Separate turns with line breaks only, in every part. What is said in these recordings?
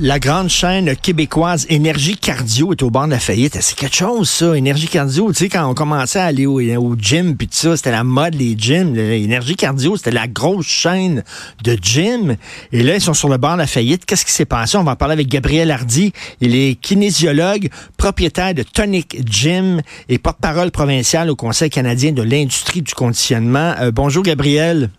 La grande chaîne québécoise Énergie Cardio est au bord de la faillite. C'est quelque chose, ça, Énergie Cardio. Tu sais, quand on commençait à aller au, gym, puis tout ça, c'était la mode, les gyms. Énergie Cardio, c'était la grosse chaîne de gym. Et là, ils sont sur le bord de la faillite. Qu'est-ce qui s'est passé? On va en parler avec Gabriel Hardy. Il est kinésiologue, propriétaire de Tonic Gym et porte-parole provincial au Conseil canadien de l'industrie du conditionnement. Euh, bonjour, Gabriel.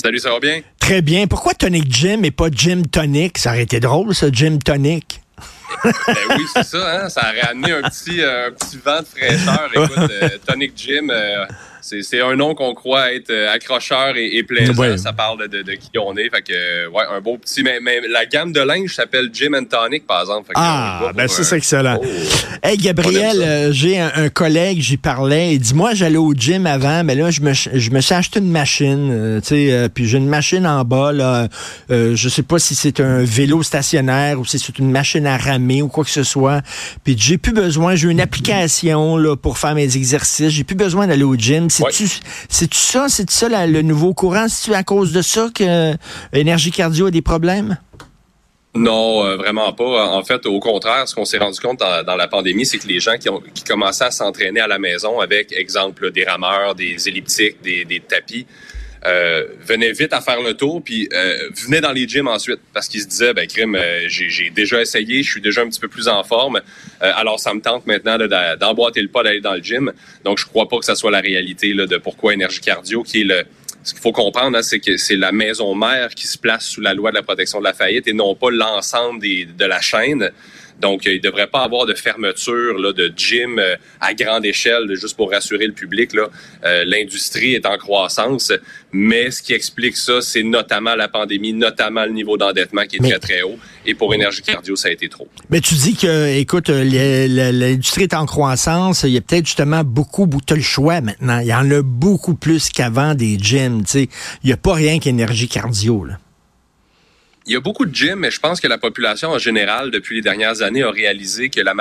Salut, ça va bien?
Très bien. Pourquoi Tonic Gym et pas Gym Tonic? Ça aurait été drôle, ça, Gym Tonic.
ben oui, c'est ça. Hein? Ça aurait amené un petit, euh, un petit vent de fraîcheur. Écoute, euh, Tonic euh, c'est un nom qu'on croit être euh, accrocheur et, et plaisant. Ça parle de, de, qui on est. Fait que, ouais, un beau petit. Mais, mais la gamme de linge s'appelle Gym and Tonic, par exemple.
ah, ben ça, c'est excellent. Oh. hey, Gabriel, euh, j'ai un, collègue, j'y parlais. Il dit Moi, j'allais au gym avant, mais là, je me, je me suis acheté une machine. Euh, tu sais, puis j'ai une machine en bas. Là, je sais pas si c'est un vélo stationnaire ou si c'est une machine à ramer ou quoi que ce soit. Puis j'ai plus besoin. J'ai une application là, pour faire mes exercices. J'ai plus besoin d'aller au gym c'est-tu ça? C'est ça le nouveau courant? C'est-tu à cause de ça que Énergie Cardio a des problèmes?
Non, euh, vraiment pas. En fait, au contraire, ce qu'on s'est rendu compte dans, la pandémie, c'est que les gens qui, ont, qui commençaient à s'entraîner à la maison avec, exemple, des rameurs, des elliptiques, des, des tapis, euh, venait vite à faire le tour, puis euh, venait dans les gyms ensuite parce qu'il se disait, ben crime, euh, j'ai déjà essayé, je suis déjà un petit peu plus en forme, euh, alors ça me tente maintenant d'emboîter le pas d'aller dans le gym. Donc je crois pas que ça soit la réalité là, de pourquoi énergie cardio, qui est le ce qu'il faut comprendre, hein, c'est que c'est la maison mère qui se place sous la loi de la protection de la faillite et non pas l'ensemble de la chaîne. Donc, euh, il ne devrait pas avoir de fermeture là, de gym euh, à grande échelle, juste pour rassurer le public. Euh, l'industrie est en croissance, mais ce qui explique ça, c'est notamment la pandémie, notamment le niveau d'endettement qui est très, très haut. Et pour Énergie Cardio, ça a été trop.
Mais tu dis que, écoute, l'industrie est en croissance. Il y a peut-être justement beaucoup, tu as le choix maintenant. Il y en a beaucoup plus qu'avant des gyms. Il n'y a pas rien qu'Énergie Cardio. Là
il y a beaucoup de gyms, mais je pense que la population en général, depuis les dernières années, a réalisé que la,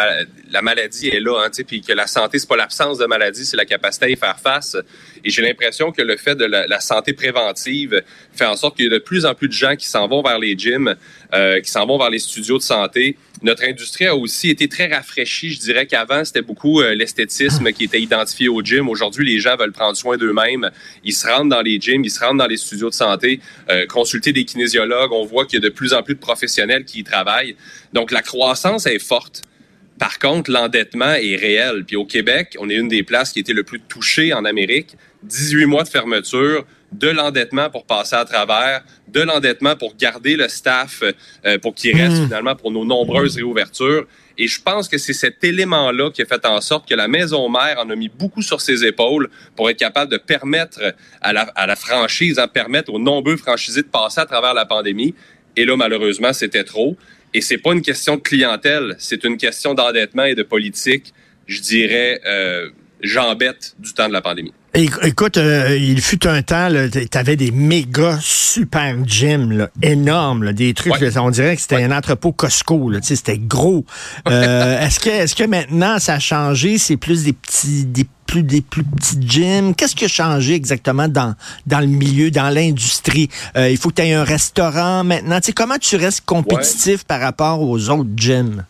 la maladie est là, hein, puis que la santé, c'est pas l'absence de maladie, c'est la capacité à y faire face. Et j'ai l'impression que le fait de la, santé préventive fait en sorte qu'il y a de plus en plus de gens qui s'en vont vers les gyms, euh, qui s'en vont vers les studios de santé. Notre industrie a aussi été très rafraîchie. Je dirais qu'avant, c'était beaucoup euh, l'esthétisme qui était identifié au gym. Aujourd'hui, les gens veulent prendre soin d'eux-mêmes. Ils se rendent dans les gyms, ils se rendent dans les studios de santé, euh, consulter des kinésiologues. On voit qu'il y a de plus en plus de professionnels qui y travaillent. Donc, la croissance est forte. Par contre, l'endettement est réel. Puis au Québec, on est une des places qui été le plus touchée en Amérique. 18 mois de fermeture, de l'endettement pour passer à travers, de l'endettement pour garder le staff, euh, pour qu'il reste hmm. finalement pour nos nombreuses réouvertures. Et je pense que c'est cet élément-là qui a fait en sorte que la maison mère en a mis beaucoup sur ses épaules pour être capable de permettre à la, à la franchise, hein, permettre aux nombreux franchisés de passer à travers la pandémie. Et là, malheureusement, c'était trop. Et c'est pas une question de clientèle, c'est une question d'endettement et de politique, je dirais, euh, jambette du temps de la pandémie.
Écoute, euh, il fut un temps, tu avais des méga super gyms énormes, des trucs, on dirait que c'était un entrepôt Costco, c'était gros. Euh, est-ce que est-ce que maintenant ça a changé, c'est plus des petits des plus des plus petits gyms? Qu'est-ce qui a changé exactement dans, dans le milieu, dans l'industrie? Euh, il faut que tu aies un restaurant maintenant. sais, comment tu restes compétitif par rapport aux autres gyms?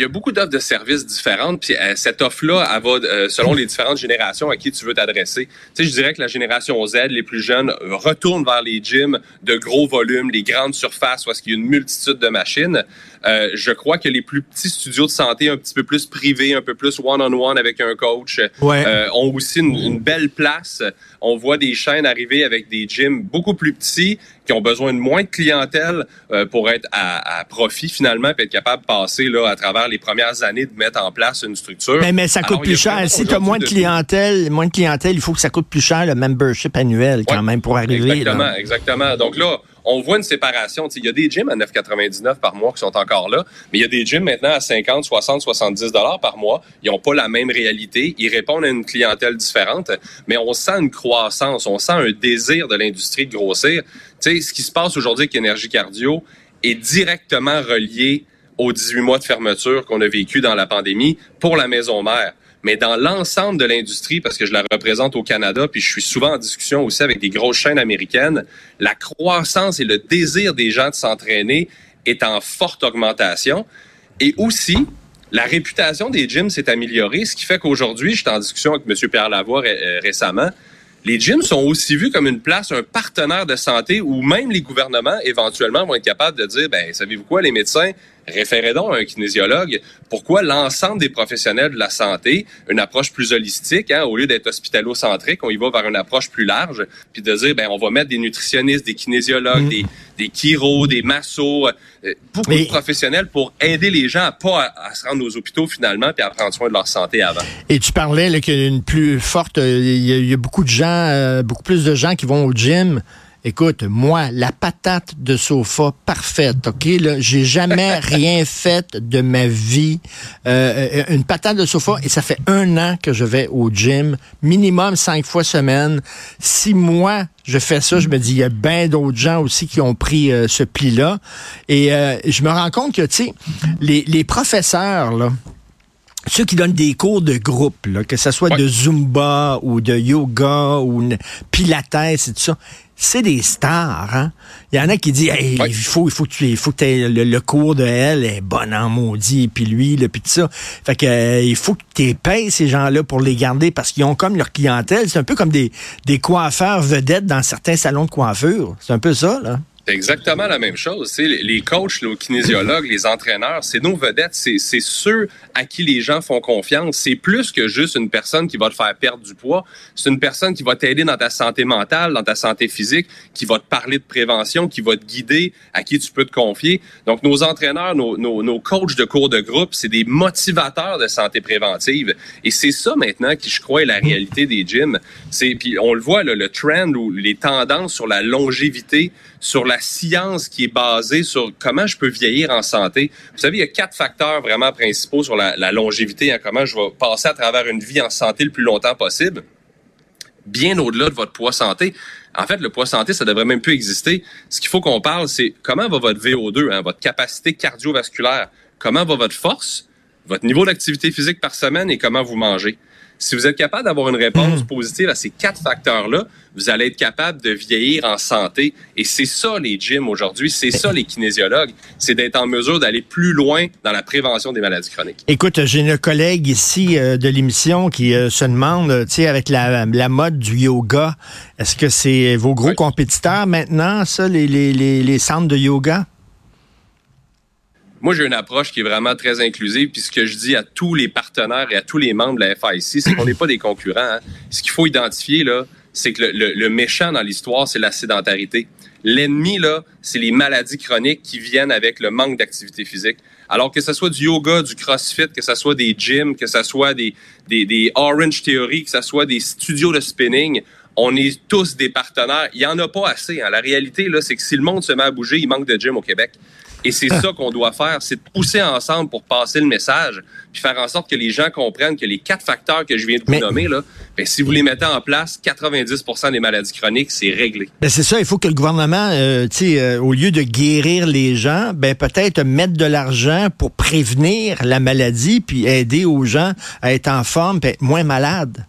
Il y a beaucoup d'offres de services différentes, puis euh, cette offre-là, elle va euh, selon les différentes générations à qui tu veux t'adresser. Tu sais, je dirais que la génération Z, les plus jeunes, retournent vers les gyms de gros volumes, les grandes surfaces, parce qu'il y a une multitude de machines. Euh, je crois que les plus petits studios de santé, un petit peu plus privés, un peu plus one-on-one avec un coach, euh, ont aussi une, belle place. On voit des chaînes arriver avec des gyms beaucoup plus petits qui ont besoin de moins de clientèle euh, pour être à, profit finalement, puis être capable de passer là, à travers les premières années de mettre en place une structure.
Mais, mais ça coûte plus cher. Si tu as moins de clientèle, moins de clientèle, il faut que ça coûte plus cher le membership annuel quand même pour arriver.
Exactement, exactement. Donc là, on voit une séparation. Il y a des gyms à 9,99 par mois qui sont encore là, mais il y a des gyms maintenant à 50, 60, 70 dollars par mois. Ils n'ont pas la même réalité. Ils répondent à une clientèle différente, mais on sent une croissance, on sent un désir de l'industrie de grossir. ce qui se passe aujourd'hui avec Énergie Cardio est directement relié aux 18 mois de fermeture qu'on a vécu dans la pandémie pour la maison mère. Mais dans l'ensemble de l'industrie, parce que je la représente au Canada, puis je suis souvent en discussion aussi avec des grosses chaînes américaines, la croissance et le désir des gens de s'entraîner est en forte augmentation. Et aussi, la réputation des gyms s'est améliorée, ce qui fait qu'aujourd'hui, j'étais en discussion avec M. Pierre Lavoie euh, récemment, les gyms sont aussi vus comme une place, un partenaire de santé où même les gouvernements éventuellement vont être capables de dire, ben savez-vous quoi, les médecins, référez donc à un kinésiologue. Pourquoi l'ensemble des professionnels de la santé, une approche plus holistique, hein, au lieu d'être hospitalo-centrique, on y va vers une approche plus large, puis de dire, ben on va mettre des nutritionnistes, des kinésiologues, mm. des, des chiros, des massos, euh, beaucoup de professionnels pour aider les gens à pas à, se rendre aux hôpitaux finalement, puis à prendre soin de leur santé avant.
Et tu parlais qu'il y a une plus forte, euh, il y, a, beaucoup de gens, euh, beaucoup plus de gens qui vont au gym Écoute, moi, la patate de sofa parfaite, OK? Là, j'ai jamais rien fait de ma vie. Euh, euh, une patate de sofa, et ça fait un an que je vais au gym, minimum cinq fois semaine. Si moi, je fais ça, je me dis, il y a bien d'autres gens aussi qui ont pris euh, ce pli-là. Et je me rends compte que, tu sais, les, les professeurs, là, ceux qui donnent des cours de groupe, là, que ce soit de Zumba ou de yoga ou Pilates et tout ça, c'est des stars. Hein? Il y en a qui disent il faut il faut que tu il faut que aies le, cours de elle est bon en maudit puis lui le puis tout ça. Fait que euh, il faut que tu payes ces gens-là pour les garder parce qu'ils ont comme leur clientèle, c'est un peu comme des des coiffeurs vedettes dans certains salons de coiffure. C'est un peu ça là.
C'est exactement la même chose. les coachs, les kinésiologues, les entraîneurs, c'est nos vedettes, c'est ceux à qui les gens font confiance. C'est plus que juste une personne qui va te faire perdre du poids. C'est une personne qui va t'aider dans ta santé mentale, dans ta santé physique, qui va te parler de prévention, qui va te guider, à qui tu peux te confier. Donc, nos entraîneurs, nos, nos, coachs de cours de groupe, c'est des motivateurs de santé préventive. Et c'est ça maintenant qui, je crois, est la réalité des gyms. Puis on le voit, le trend ou les tendances sur la longévité, sur la science qui est basée sur comment je peux vieillir en santé. Vous savez, il y a quatre facteurs vraiment principaux sur la, longévité, hein, comment je vais passer à travers une vie en santé le plus longtemps possible, bien au-delà de votre poids santé. En fait, le poids santé, ça devrait même plus exister. Ce qu'il faut qu'on parle, c'est comment va votre VO2, hein, votre capacité cardiovasculaire, comment va votre force, votre niveau d'activité physique par semaine et comment vous mangez? Si vous êtes capable d'avoir une réponse hmm. positive à ces quatre facteurs-là, vous allez être capable de vieillir en santé. Et c'est ça les gyms aujourd'hui, c'est ça les kinésiologues, c'est d'être en mesure d'aller plus loin dans la prévention des maladies chroniques.
Écoute, j'ai une collègue ici euh, de l'émission qui euh, se demande, tu sais, avec la, mode du yoga, est-ce que c'est vos gros compétiteurs maintenant, ça, les, les, les centres de yoga?
Moi, j'ai une approche qui est vraiment très inclusive. Puis ce que je dis à tous les partenaires et à tous les membres de la FIC, c'est qu'on n'est pas des concurrents. Hein. Ce qu'il faut identifier, là, c'est que le, méchant dans l'histoire, c'est la sédentarité. L'ennemi, là, c'est les maladies chroniques qui viennent avec le manque d'activité physique. Alors que ce soit du yoga, du crossfit, que ce soit des gyms, que ce soit des, Orange Theory, que ce soit des studios de spinning, on est tous des partenaires. Il n'y en a pas assez. Hein. La réalité, là, c'est que si le monde se met à bouger, il manque de gym au Québec. Et c'est ça qu'on doit faire, c'est de pousser ensemble pour passer le message, puis faire en sorte que les gens comprennent que les quatre facteurs que je viens de vous nommer, là, ben, si vous les mettez en place, 90% des maladies chroniques, c'est réglé.
Ben c'est ça, il faut que le gouvernement, euh, euh, au lieu de guérir les gens, ben peut-être mettre de l'argent pour prévenir la maladie, puis aider aux gens à être en forme, puis être moins malades.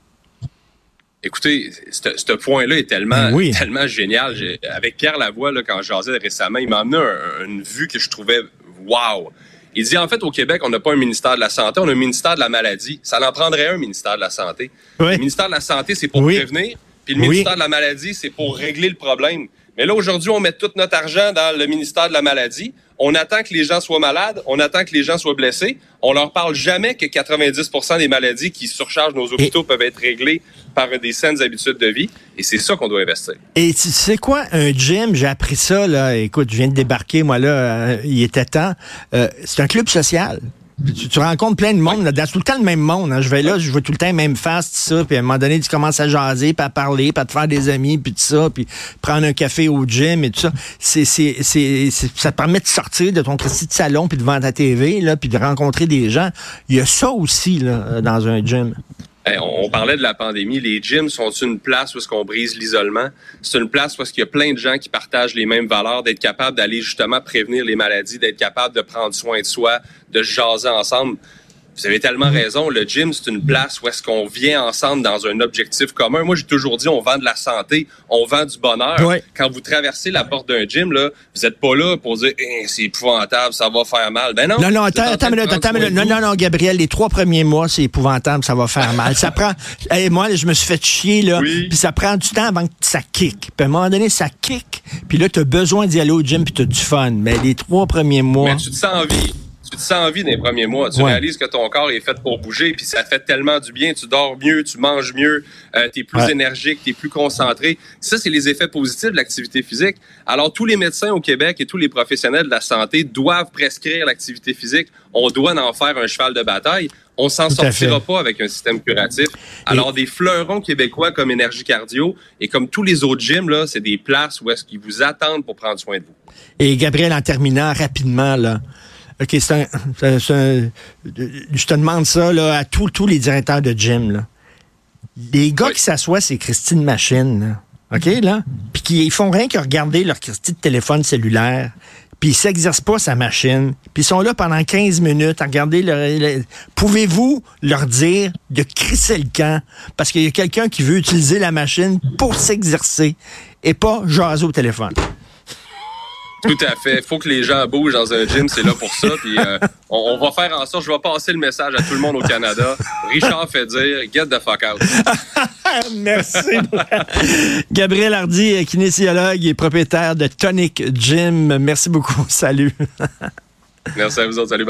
Écoutez, ce point-là est tellement, ben tellement génial. Avec Pierre Lavoie, là, quand jasais récemment, il m'a amené une vue que je trouvais wow. Il dit en fait au Québec, on n'a pas un ministère de la santé, on a un ministère de la maladie. Ça en prendrait un ministère de la santé. Le ministère de la santé, c'est pour prévenir, puis le ministère de la maladie, c'est pour régler le problème. Mais là aujourd'hui, on met tout notre argent dans le ministère de la maladie on attend que les gens soient malades, on attend que les gens soient blessés. On leur parle jamais que 90% des maladies qui surchargent nos hôpitaux peuvent être réglées par des saines habitudes de vie. Et c'est ça qu'on doit investir.
Et tu sais quoi, un gym, j'ai appris ça, là. Écoute, je viens de débarquer, moi, là, euh, il était temps. Euh, c'est un club social. Tu, rencontres plein de monde, là, tout le temps le même monde. Hein. Je vais là, je vois tout le temps même face, tout ça, puis à un moment donné, tu commences à jaser, puis à parler, puis à te faire des amis, puis tout ça, puis prendre un café au gym et tout ça. C'est, c'est, c'est, ça te permet de sortir de ton petit de salon, puis devant ta TV, là, puis de rencontrer des gens. Il y a ça aussi là, dans un gym.
On, parlait de la pandémie. Les gyms sont une place où est-ce qu'on brise l'isolement. C'est une place où est-ce qu'il y a plein de gens qui partagent les mêmes valeurs, d'être capable d'aller justement prévenir les maladies, d'être capable de prendre soin de soi, de jaser ensemble. Vous avez tellement raison. Le gym, c'est une place où est-ce qu'on vient ensemble dans un objectif commun. Moi, j'ai toujours dit, on vend de la santé, on vend du bonheur. Quand vous traversez la porte d'un gym, là, vous êtes pas là pour dire, eh, c'est épouvantable, ça va faire mal. Ben non.
Non, non, attends, attends, attends, non, non, non, Gabriel, les trois premiers mois, c'est épouvantable, ça va faire mal. ça prend, hey, moi, je me suis fait chier, là, puis ça prend du temps avant que ça kick. Puis à un moment donné, ça kick, puis là, tu as besoin d'y aller au gym, puis tu as du fun. Mais les trois premiers mois.
Mais tu te sens en vie tu te sens envie dans les premiers mois. Tu réalises que ton corps est fait pour bouger, puis ça fait tellement du bien. Tu dors mieux, tu manges mieux, euh, tu es plus énergique, tu es plus concentré. Ça, c'est les effets positifs de l'activité physique. Alors, tous les médecins au Québec et tous les professionnels de la santé doivent prescrire l'activité physique. On doit en faire un cheval de bataille. On s'en sortira pas avec un système curatif. Alors, des fleurons québécois comme Énergie Cardio et comme tous les autres gyms, là, c'est des places où est-ce qu'ils vous attendent pour prendre soin de vous.
Et Gabriel, en terminant rapidement, là, OK, c'est un, Je te demande ça là, à tous tous les directeurs de gym. Là. Les gars qui s'assoient, c'est Christine Machine. OK, là? Puis qui ils font rien que regarder leur Christine de téléphone cellulaire. Puis ils s'exercent pas sa machine. Puis ils sont là pendant 15 minutes à regarder leur... Pouvez-vous leur dire de crisser le camp? Parce qu'il y a quelqu'un qui veut utiliser la machine pour s'exercer et pas jaser au téléphone.
Tout à fait. Il faut que les gens bougent dans un gym, c'est là pour ça. Puis euh, on, va faire en sorte, je vais passer le message à tout le monde au Canada. Richard fait dire, get the fuck out.
Merci. Gabriel Hardy, kinésiologue et propriétaire de Tonic Gym. Merci beaucoup. Salut.
Merci à vous autres. Salut, bye.